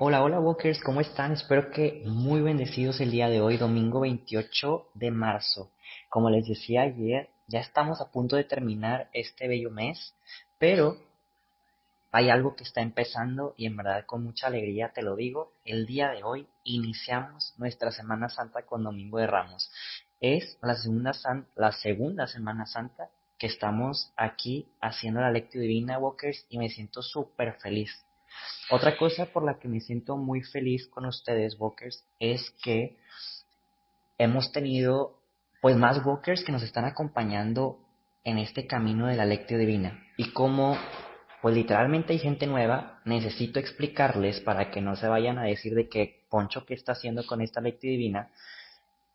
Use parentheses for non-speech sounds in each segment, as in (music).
Hola, hola Walkers, ¿cómo están? Espero que muy bendecidos el día de hoy, domingo 28 de marzo. Como les decía ayer, ya estamos a punto de terminar este bello mes, pero hay algo que está empezando y en verdad con mucha alegría te lo digo, el día de hoy iniciamos nuestra Semana Santa con Domingo de Ramos. Es la segunda, la segunda Semana Santa que estamos aquí haciendo la lectura divina, Walkers, y me siento súper feliz otra cosa por la que me siento muy feliz con ustedes, Walkers, es que hemos tenido pues más Walkers que nos están acompañando en este camino de la lectio divina. Y como pues literalmente hay gente nueva, necesito explicarles para que no se vayan a decir de que Poncho qué está haciendo con esta lectio divina.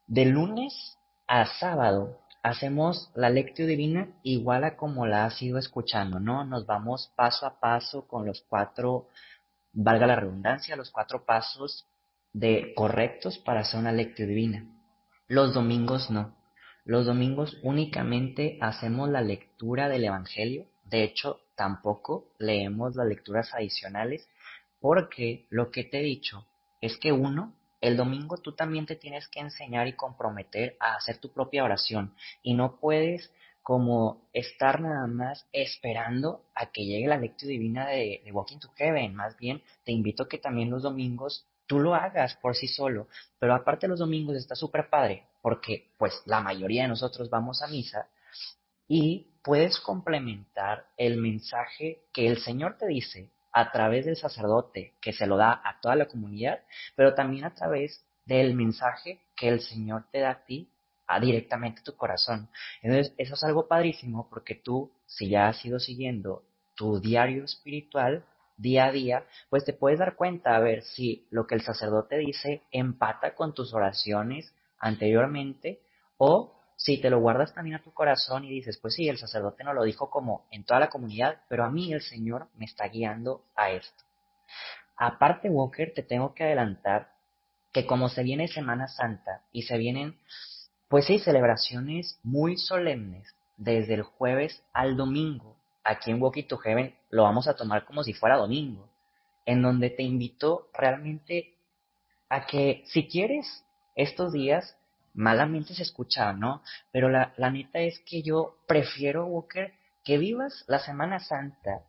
De lunes a sábado hacemos la lectio divina igual a como la has ido escuchando, ¿no? Nos vamos paso a paso con los cuatro, valga la redundancia, los cuatro pasos de correctos para hacer una lectio divina. Los domingos no. Los domingos únicamente hacemos la lectura del Evangelio. De hecho, tampoco leemos las lecturas adicionales porque lo que te he dicho es que uno el domingo tú también te tienes que enseñar y comprometer a hacer tu propia oración y no puedes como estar nada más esperando a que llegue la lectura divina de, Walking to Heaven. Más bien, te invito a que también los domingos tú lo hagas por sí solo. Pero aparte los domingos está súper padre porque pues la mayoría de nosotros vamos a misa y puedes complementar el mensaje que el Señor te dice a través del sacerdote que se lo da a toda la comunidad, pero también a través del mensaje que el Señor te da a ti a directamente tu corazón. Entonces, eso es algo padrísimo porque tú, si ya has ido siguiendo tu diario espiritual día a día, pues te puedes dar cuenta a ver si lo que el sacerdote dice empata con tus oraciones anteriormente o si te lo guardas también a tu corazón y dices, pues sí, el sacerdote no lo dijo como en toda la comunidad, pero a mí el Señor me está guiando a esto. Aparte, Walker, te tengo que adelantar que como se viene Semana Santa y se vienen, pues sí, celebraciones muy solemnes desde el jueves al domingo, aquí en Walkie to Heaven lo vamos a tomar como si fuera domingo, en donde te invito realmente a que si quieres estos días malamente se escucha, ¿no? Pero la, la neta es que yo prefiero, Walker, que vivas la Semana Santa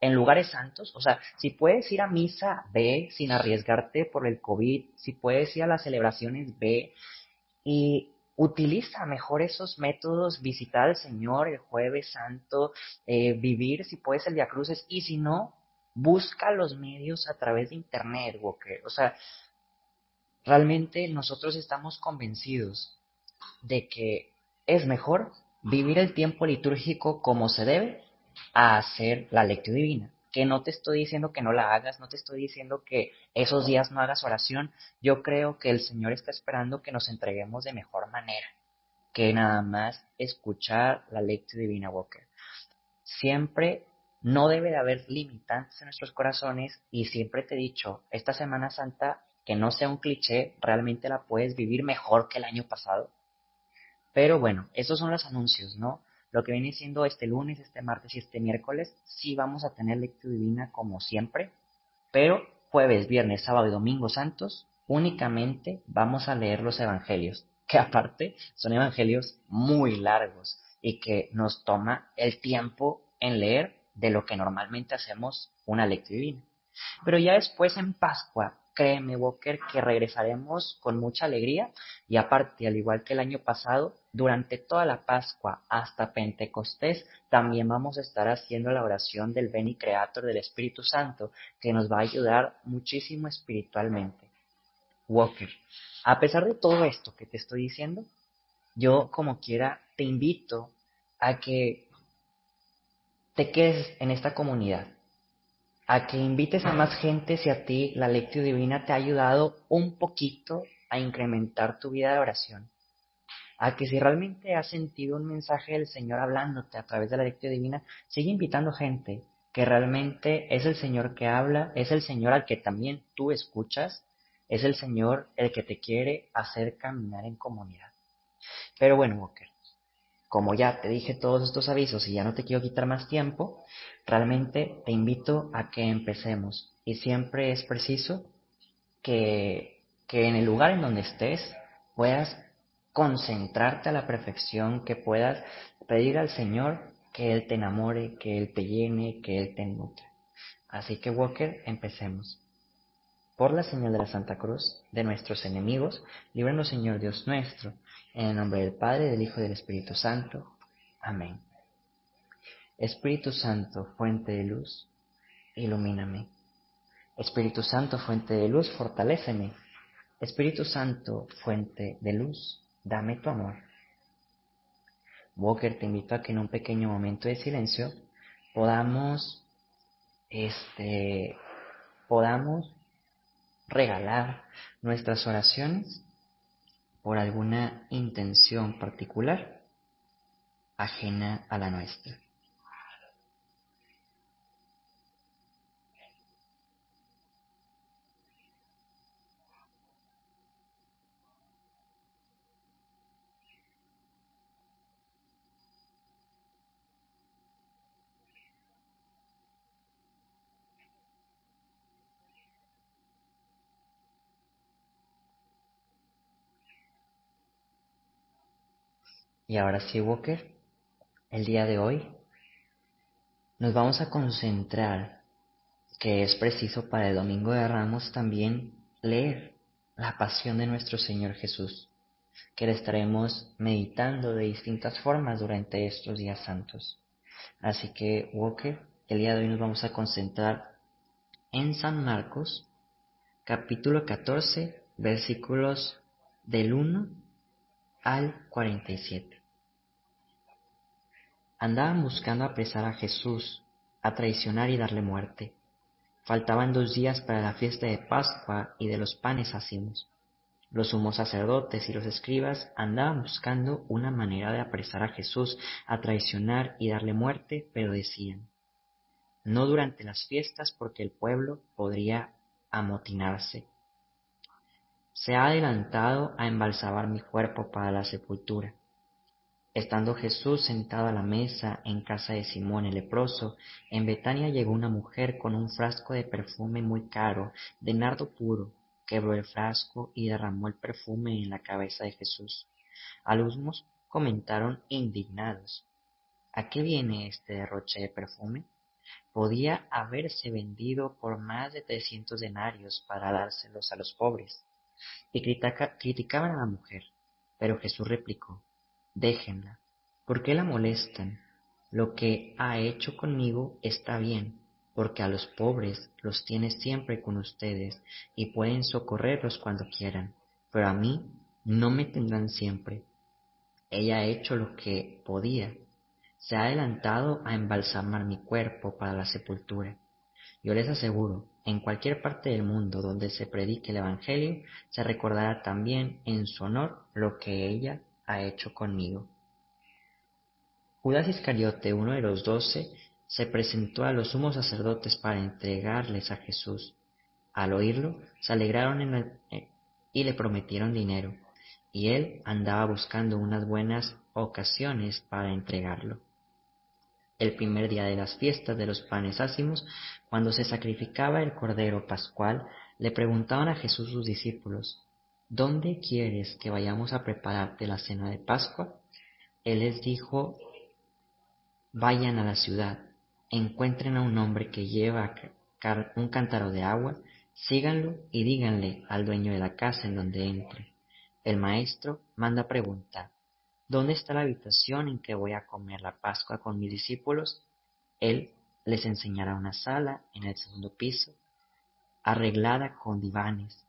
en lugares santos. O sea, si puedes ir a misa, ve sin arriesgarte por el COVID. Si puedes ir a las celebraciones, ve. Y utiliza mejor esos métodos, visitar al Señor el jueves santo, eh, vivir si puedes el Via Cruces. Y si no, busca los medios a través de Internet, Walker. O sea, Realmente nosotros estamos convencidos de que es mejor vivir el tiempo litúrgico como se debe a hacer la lectura divina. Que no te estoy diciendo que no la hagas, no te estoy diciendo que esos días no hagas oración. Yo creo que el Señor está esperando que nos entreguemos de mejor manera que nada más escuchar la lectura divina Walker. Siempre no debe de haber limitantes en nuestros corazones y siempre te he dicho, esta Semana Santa que no sea un cliché, realmente la puedes vivir mejor que el año pasado. Pero bueno, esos son los anuncios, ¿no? Lo que viene siendo este lunes, este martes y este miércoles, sí vamos a tener lectura divina como siempre, pero jueves, viernes, sábado y domingo santos, únicamente vamos a leer los evangelios, (laughs) que aparte son evangelios muy largos y que nos toma el tiempo en leer de lo que normalmente hacemos una lectura divina. Pero ya después en Pascua créeme, Walker, que regresaremos con mucha alegría y aparte, al igual que el año pasado, durante toda la Pascua hasta Pentecostés, también vamos a estar haciendo la oración del Beni Creator del Espíritu Santo, que nos va a ayudar muchísimo espiritualmente. Walker, a pesar de todo esto que te estoy diciendo, yo como quiera te invito a que te quedes en esta comunidad a que invites a más gente si a ti la lectura divina te ha ayudado un poquito a incrementar tu vida de oración. A que si realmente has sentido un mensaje del Señor hablándote a través de la lectura divina, sigue invitando gente que realmente es el Señor que habla, es el Señor al que también tú escuchas, es el Señor el que te quiere hacer caminar en comunidad. Pero bueno, Walker, como ya te dije todos estos avisos y ya no te quiero quitar más tiempo, realmente te invito a que empecemos. Y siempre es preciso que, que en el lugar en donde estés puedas concentrarte a la perfección, que puedas pedir al Señor que Él te enamore, que Él te llene, que Él te nutre. Así que Walker, empecemos. Por la señal de la Santa Cruz, de nuestros enemigos, líbranos Señor Dios nuestro, en el nombre del Padre, del Hijo y del Espíritu Santo. Amén. Espíritu Santo, fuente de luz, ilumíname. Espíritu Santo, fuente de luz, fortaléceme. Espíritu Santo, fuente de luz, dame tu amor. Walker, te invito a que en un pequeño momento de silencio podamos, este, podamos regalar nuestras oraciones por alguna intención particular ajena a la nuestra. Y ahora sí, Walker, el día de hoy nos vamos a concentrar, que es preciso para el Domingo de Ramos también leer la pasión de nuestro Señor Jesús, que le estaremos meditando de distintas formas durante estos días santos. Así que, Walker, el día de hoy nos vamos a concentrar en San Marcos, capítulo 14, versículos del 1 al 47. Andaban buscando apresar a Jesús, a traicionar y darle muerte. Faltaban dos días para la fiesta de Pascua y de los panes ácimos. Los sumos sacerdotes y los escribas andaban buscando una manera de apresar a Jesús, a traicionar y darle muerte, pero decían, no durante las fiestas porque el pueblo podría amotinarse se ha adelantado a embalsamar mi cuerpo para la sepultura. Estando Jesús sentado a la mesa en casa de Simón el leproso, en Betania llegó una mujer con un frasco de perfume muy caro, de nardo puro, quebró el frasco y derramó el perfume en la cabeza de Jesús. Algunos comentaron indignados, ¿a qué viene este derroche de perfume? Podía haberse vendido por más de trescientos denarios para dárselos a los pobres y criticaban a la mujer. Pero Jesús replicó, déjenla, ¿por qué la molestan? Lo que ha hecho conmigo está bien, porque a los pobres los tiene siempre con ustedes y pueden socorrerlos cuando quieran, pero a mí no me tendrán siempre. Ella ha hecho lo que podía, se ha adelantado a embalsamar mi cuerpo para la sepultura. Yo les aseguro en cualquier parte del mundo donde se predique el Evangelio, se recordará también en su honor lo que ella ha hecho conmigo. Judas Iscariote, uno de los doce, se presentó a los sumos sacerdotes para entregarles a Jesús. Al oírlo, se alegraron eh, y le prometieron dinero, y él andaba buscando unas buenas ocasiones para entregarlo el primer día de las fiestas de los panes ácimos, cuando se sacrificaba el cordero pascual, le preguntaban a Jesús sus discípulos, ¿Dónde quieres que vayamos a prepararte la cena de Pascua? Él les dijo, vayan a la ciudad, encuentren a un hombre que lleva un cántaro de agua, síganlo y díganle al dueño de la casa en donde entre. El maestro manda preguntar, ¿Dónde está la habitación en que voy a comer la Pascua con mis discípulos? Él les enseñará una sala en el segundo piso, arreglada con divanes,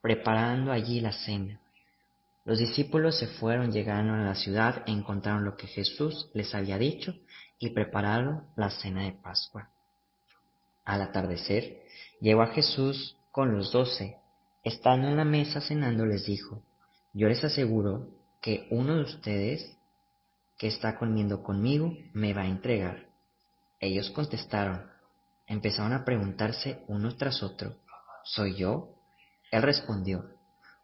preparando allí la cena. Los discípulos se fueron, llegaron a la ciudad, encontraron lo que Jesús les había dicho y prepararon la cena de Pascua. Al atardecer, llegó a Jesús con los doce. Estando en la mesa cenando, les dijo, yo les aseguro que uno de ustedes que está comiendo conmigo me va a entregar. Ellos contestaron, empezaron a preguntarse uno tras otro, ¿soy yo? Él respondió,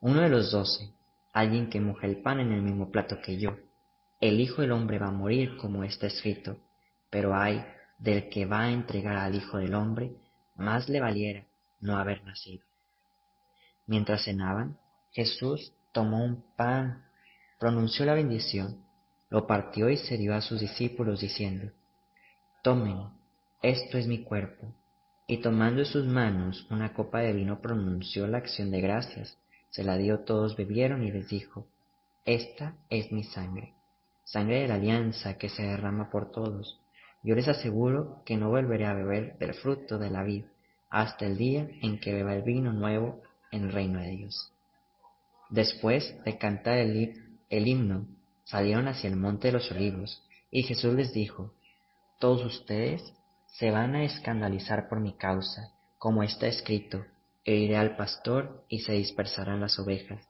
uno de los doce, alguien que moja el pan en el mismo plato que yo. El Hijo del Hombre va a morir como está escrito, pero hay del que va a entregar al Hijo del Hombre, más le valiera no haber nacido. Mientras cenaban, Jesús tomó un pan, pronunció la bendición, lo partió y se dio a sus discípulos diciendo, Tomen, esto es mi cuerpo. Y tomando en sus manos una copa de vino pronunció la acción de gracias, se la dio, todos bebieron y les dijo, Esta es mi sangre, sangre de la alianza que se derrama por todos. Yo les aseguro que no volveré a beber del fruto de la vid hasta el día en que beba el vino nuevo en el reino de Dios. Después de cantar el, el himno, salieron hacia el monte de los olivos, y Jesús les dijo, Todos ustedes se van a escandalizar por mi causa, como está escrito, heriré al pastor y se dispersarán las ovejas.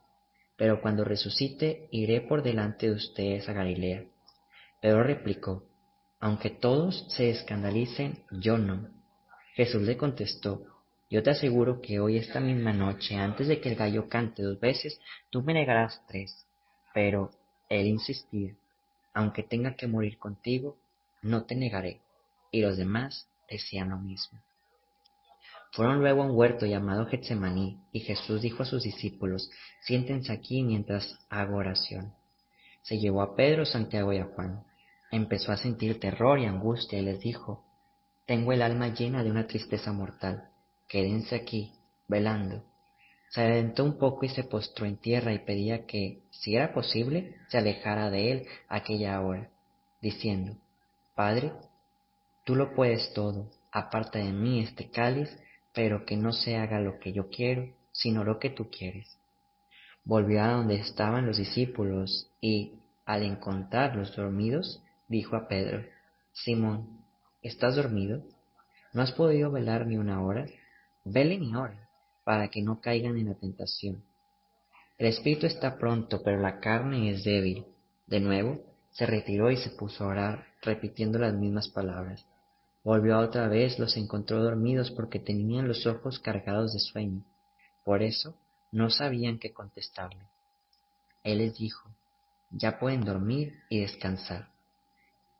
Pero cuando resucite, iré por delante de ustedes a Galilea. Pedro replicó, aunque todos se escandalicen, yo no. Jesús le contestó, yo te aseguro que hoy esta misma noche, antes de que el gallo cante dos veces, tú me negarás tres. Pero él insistir, aunque tenga que morir contigo, no te negaré. Y los demás decían lo mismo. Fueron luego a un huerto llamado Getsemaní, y Jesús dijo a sus discípulos, siéntense aquí mientras hago oración. Se llevó a Pedro, Santiago y a Juan. Empezó a sentir terror y angustia y les dijo, tengo el alma llena de una tristeza mortal, quédense aquí, velando. Se adelantó un poco y se postró en tierra y pedía que, si era posible, se alejara de él aquella hora, diciendo, Padre, tú lo puedes todo, aparta de mí este cáliz, pero que no se haga lo que yo quiero, sino lo que tú quieres. Volvió a donde estaban los discípulos y, al encontrarlos dormidos, dijo a Pedro, Simón, ¿estás dormido? ¿No has podido velar ni una hora? Velen y oren, para que no caigan en la tentación. El espíritu está pronto, pero la carne es débil. De nuevo, se retiró y se puso a orar, repitiendo las mismas palabras. Volvió otra vez, los encontró dormidos porque tenían los ojos cargados de sueño. Por eso no sabían qué contestarle. Él les dijo, ya pueden dormir y descansar.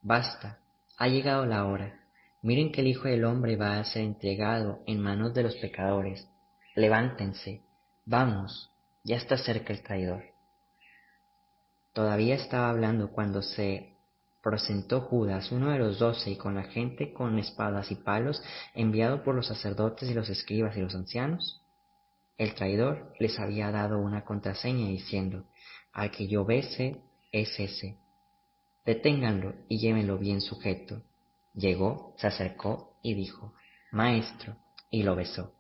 Basta, ha llegado la hora. Miren que el Hijo del Hombre va a ser entregado en manos de los pecadores. Levántense, vamos, ya está cerca el traidor. Todavía estaba hablando cuando se presentó Judas, uno de los doce, y con la gente con espadas y palos, enviado por los sacerdotes y los escribas y los ancianos? El traidor les había dado una contraseña diciendo, al que yo bese es ese. Deténganlo y llévenlo bien sujeto. Llegó, se acercó y dijo, Maestro, y lo besó.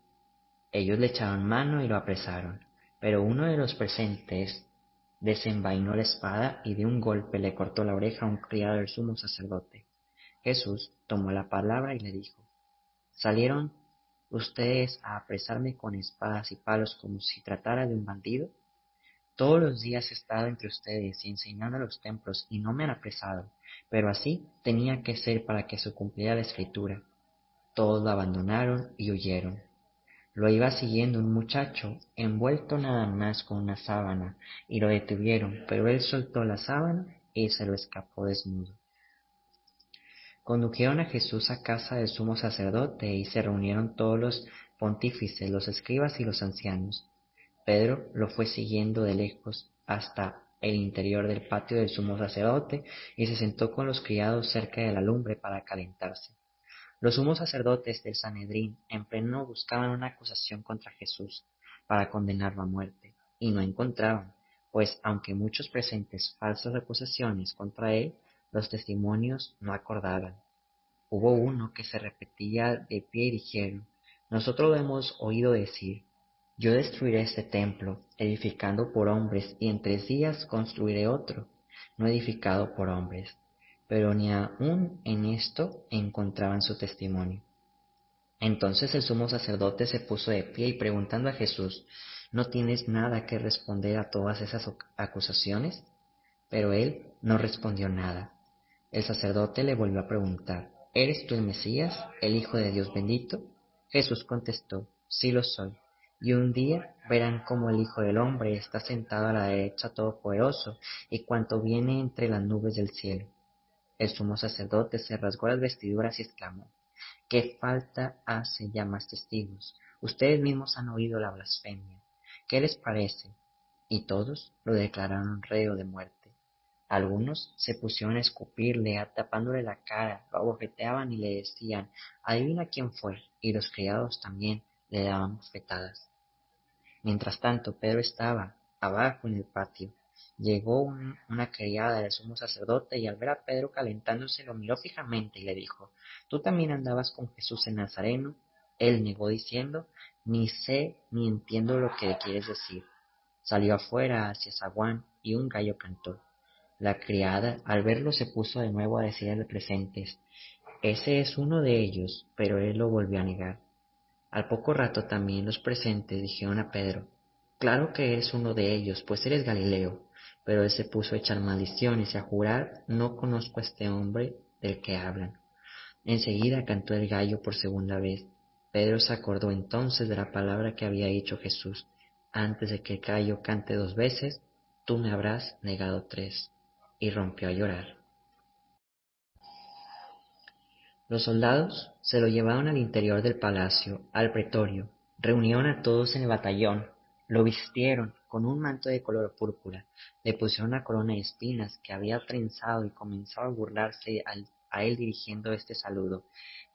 Ellos le echaron mano y lo apresaron, pero uno de los presentes desenvainó la espada y de un golpe le cortó la oreja a un criado del sumo sacerdote. Jesús tomó la palabra y le dijo, ¿salieron ustedes a apresarme con espadas y palos como si tratara de un bandido? Todos los días he estado entre ustedes enseñando a los templos y no me han apresado, pero así tenía que ser para que se cumpliera la escritura. Todos lo abandonaron y huyeron. Lo iba siguiendo un muchacho, envuelto nada más con una sábana, y lo detuvieron, pero él soltó la sábana y se lo escapó desnudo. Condujeron a Jesús a casa del sumo sacerdote y se reunieron todos los pontífices, los escribas y los ancianos. Pedro lo fue siguiendo de lejos hasta el interior del patio del sumo sacerdote y se sentó con los criados cerca de la lumbre para calentarse. Los sumos sacerdotes del Sanedrín en pleno buscaban una acusación contra Jesús para condenarlo a muerte, y no encontraban, pues aunque muchos presentes falsas acusaciones contra él, los testimonios no acordaban. Hubo uno que se repetía de pie y dijeron, nosotros lo hemos oído decir, yo destruiré este templo, edificando por hombres, y en tres días construiré otro, no edificado por hombres pero ni aun en esto encontraban su testimonio. Entonces el sumo sacerdote se puso de pie y preguntando a Jesús, ¿no tienes nada que responder a todas esas acusaciones? Pero él no respondió nada. El sacerdote le volvió a preguntar, ¿eres tú el Mesías, el Hijo de Dios bendito? Jesús contestó, sí lo soy. Y un día verán cómo el Hijo del Hombre está sentado a la derecha todopoderoso y cuanto viene entre las nubes del cielo. El sumo sacerdote se rasgó las vestiduras y exclamó, ¿qué falta hace ya más testigos? Ustedes mismos han oído la blasfemia. ¿Qué les parece? Y todos lo declararon reo de muerte. Algunos se pusieron a escupirle, tapándole la cara, lo abofeteaban y le decían, adivina quién fue, y los criados también le daban bofetadas. Mientras tanto, Pedro estaba abajo en el patio. Llegó una criada del sumo sacerdote y al ver a Pedro calentándose lo miró fijamente y le dijo, ¿tú también andabas con Jesús en Nazareno? Él negó diciendo, ni sé ni entiendo lo que quieres decir. Salió afuera hacia zaguán y un gallo cantó. La criada, al verlo, se puso de nuevo a decir a los presentes, Ese es uno de ellos, pero él lo volvió a negar. Al poco rato también los presentes dijeron a Pedro, Claro que es uno de ellos, pues eres Galileo. Pero él se puso a echar maldiciones y a jurar, No conozco a este hombre del que hablan. Enseguida cantó el gallo por segunda vez. Pedro se acordó entonces de la palabra que había dicho Jesús, antes de que el gallo cante dos veces, tú me habrás negado tres y rompió a llorar. Los soldados se lo llevaron al interior del palacio, al pretorio, reunieron a todos en el batallón, lo vistieron con un manto de color púrpura, le pusieron una corona de espinas que había trenzado y comenzó a burlarse a él dirigiendo este saludo.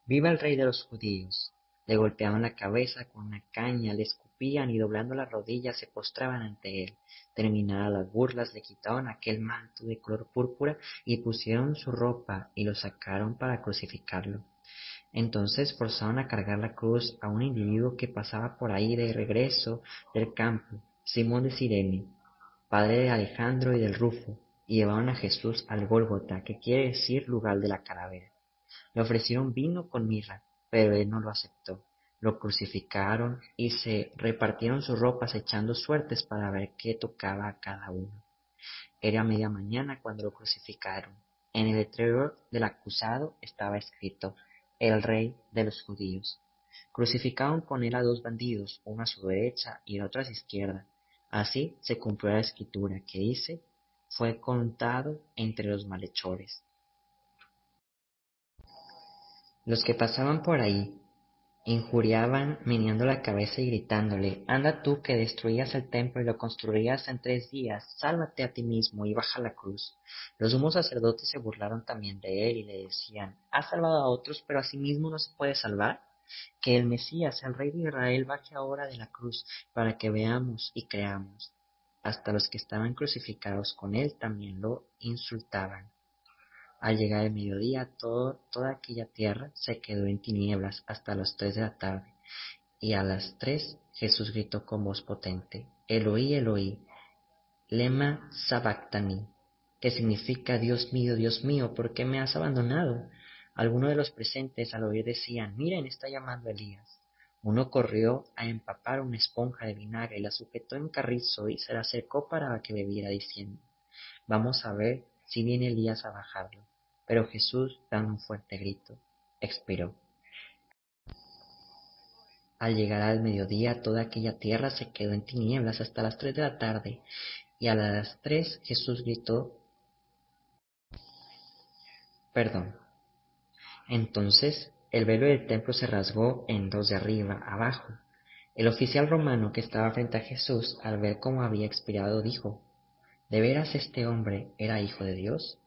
Viva el rey de los judíos. Le golpeaban la cabeza con una caña, le escupían y doblando las rodillas se postraban ante él. Terminadas las burlas, le quitaron aquel manto de color púrpura y pusieron su ropa y lo sacaron para crucificarlo. Entonces forzaron a cargar la cruz a un individuo que pasaba por ahí de regreso del campo, Simón de Sirene, padre de Alejandro y del Rufo, y llevaron a Jesús al Gólgota, que quiere decir lugar de la calavera. Le ofrecieron vino con mirra, pero él no lo aceptó. Lo crucificaron y se repartieron sus ropas echando suertes para ver qué tocaba a cada uno. Era media mañana cuando lo crucificaron. En el letrero del acusado estaba escrito, el rey de los judíos. Crucificaron con él a dos bandidos, uno a su derecha y el otro a su izquierda. Así se cumplió la escritura que dice, fue contado entre los malhechores. Los que pasaban por ahí injuriaban meneando la cabeza y gritándole, Anda tú que destruías el templo y lo construirías en tres días, sálvate a ti mismo y baja la cruz. Los sumos sacerdotes se burlaron también de él y le decían, Has salvado a otros, pero a sí mismo no se puede salvar. Que el Mesías, el Rey de Israel, baje ahora de la cruz para que veamos y creamos. Hasta los que estaban crucificados con él también lo insultaban. Al llegar el mediodía, toda aquella tierra se quedó en tinieblas hasta las tres de la tarde, y a las tres Jesús gritó con voz potente, Eloí, Eloí, lema sabactani, que significa Dios mío, Dios mío, ¿por qué me has abandonado? Algunos de los presentes al oír decían, miren, está llamando Elías. Uno corrió a empapar una esponja de vinagre y la sujetó en carrizo y se la acercó para que bebiera, diciendo, vamos a ver si viene Elías a bajarlo. Pero Jesús, dando un fuerte grito, expiró. Al llegar al mediodía toda aquella tierra se quedó en tinieblas hasta las tres de la tarde, y a las tres Jesús gritó, perdón. Entonces el velo del templo se rasgó en dos de arriba abajo. El oficial romano que estaba frente a Jesús, al ver cómo había expirado, dijo, ¿De veras este hombre era hijo de Dios?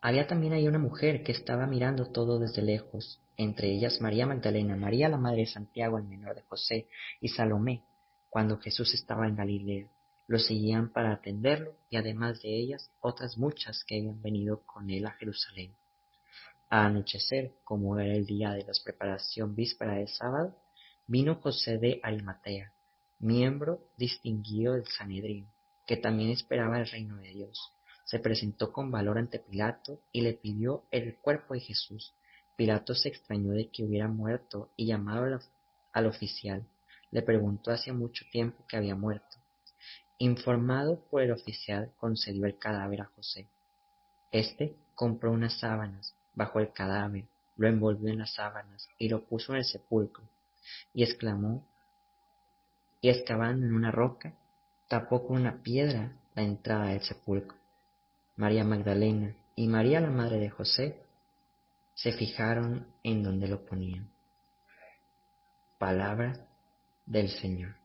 Había también ahí una mujer que estaba mirando todo desde lejos, entre ellas María Magdalena, María la madre de Santiago, el menor de José, y Salomé, cuando Jesús estaba en Galilea. Lo seguían para atenderlo y además de ellas otras muchas que habían venido con él a Jerusalén. A anochecer, como era el día de la preparación víspera de sábado, vino José de Arimatea, miembro distinguido del Sanedrín, que también esperaba el reino de Dios se presentó con valor ante Pilato y le pidió el cuerpo de Jesús. Pilato se extrañó de que hubiera muerto y llamado al oficial, le preguntó hacía mucho tiempo que había muerto. Informado por el oficial, concedió el cadáver a José. Este compró unas sábanas, bajó el cadáver, lo envolvió en las sábanas y lo puso en el sepulcro, y exclamó, y excavando en una roca, tapó con una piedra la entrada del sepulcro. María Magdalena y María la madre de José se fijaron en donde lo ponían. Palabra del Señor.